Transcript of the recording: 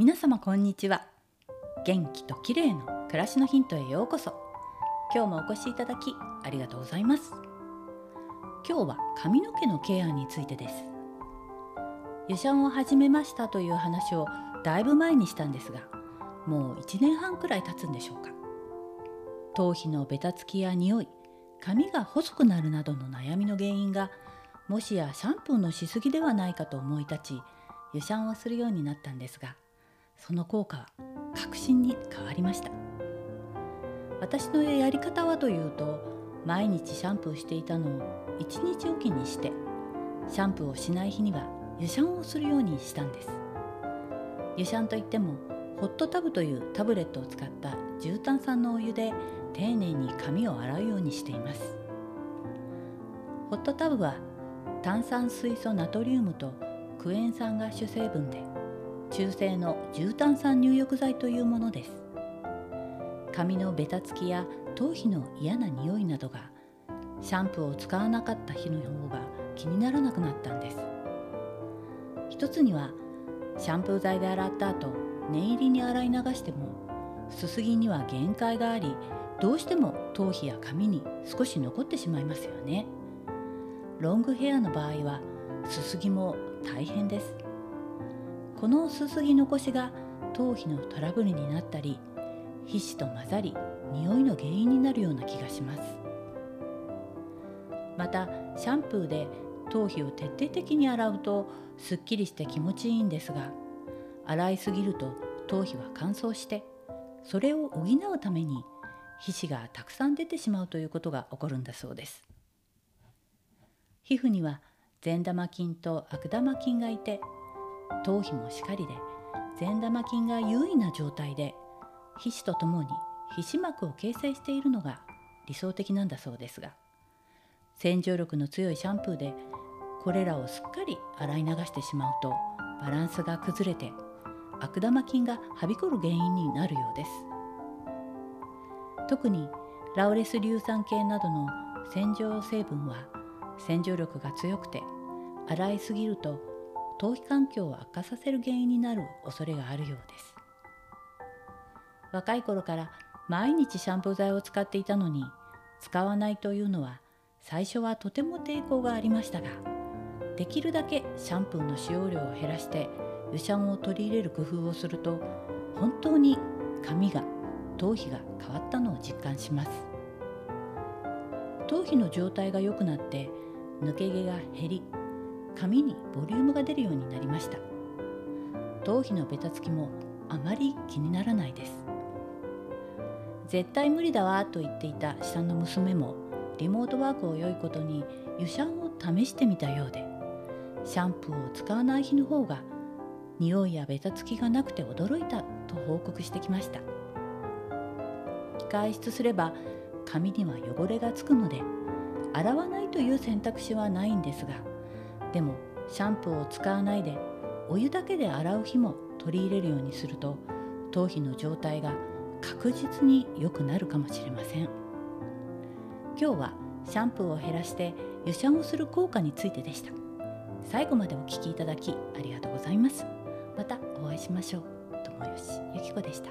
皆様こんにちは。元気と綺麗の暮らしのヒントへようこそ。今日もお越しいただきありがとうございます。今日は髪の毛のケアについてです。湯シャンを始めましたという話をだいぶ前にしたんですがもう1年半くらい経つんでしょうか。頭皮のベタつきや匂い髪が細くなるなどの悩みの原因がもしやシャンプーのしすぎではないかと思い立ち湯シャンをするようになったんですがその効果は確信に変わりました。私のやり方はというと毎日シャンプーしていたのを1日おきにしてシャンプーをしない日には湯シャンをするようにしたんです。湯シャンといってもホットタブというタブレットを使った重炭酸のお湯で丁寧に髪を洗うようにしています。ホットタブは炭酸水素ナトリウムとクエン酸が主成分で中性の重炭酸入浴剤というものです。髪のベタつきや頭皮の嫌な匂いなどがシャンプーを使わなかった日の方が気にならなくなったんです。一つにはシャンプー剤で洗った後念入りに洗い流してもすすぎには限界がありどうしても頭皮や髪に少し残ってしまいますよね。ロングヘアの場合はすすぎも大変です。このすすぎ残しが頭皮のトラブルになったり皮脂と混ざり匂いの原因になるような気がします。またシャンプーで頭皮を徹底的に洗うとすっきりして気持ちいいんですが洗いすぎると頭皮は乾燥してそれを補うために皮脂がたくさん出てしまうということが起こるんだそうです。皮膚には善玉菌と悪玉菌がいて頭皮もしかりで善玉菌が優位な状態で皮脂とともに皮脂膜を形成しているのが理想的なんだそうですが洗浄力の強いシャンプーでこれらをすっかり洗い流してしまうとバランスが崩れて悪玉菌がはびこる原因になるようです。特にラウレス硫酸系などの洗浄成分は洗浄力が強くて洗いすぎると頭皮環境を悪化させる原因になる恐れがあるようです。若い頃から毎日シャンプー剤を使っていたのに使わないというのは最初はとても抵抗がありましたができるだけシャンプーの使用量を減らして湯シャンを取り入れる工夫をすると本当に髪が頭皮が変わったのを実感します。頭皮の状態が良くなって抜け毛が減り髪にボリュームが出るようになりました。頭皮のベタつきもあまり気にならないです。絶対無理だわと言っていた下の娘もリモートワークを良いことに湯シャンを試してみたようでシャンプーを使わない日の方が匂いやベタつきがなくて驚いたと報告してきました。外出すれば髪には汚れがつくので洗わないという選択肢はないんですがでもシャンプーを使わないでお湯だけで洗う日も取り入れるようにすると頭皮の状態が確実に良くなるかもしれません。今日はシャンプーを減らして湯シャンをする効果についてでした。最後までお聴きいただきありがとうございます。またお会いしましょう。友吉ゆき子でした。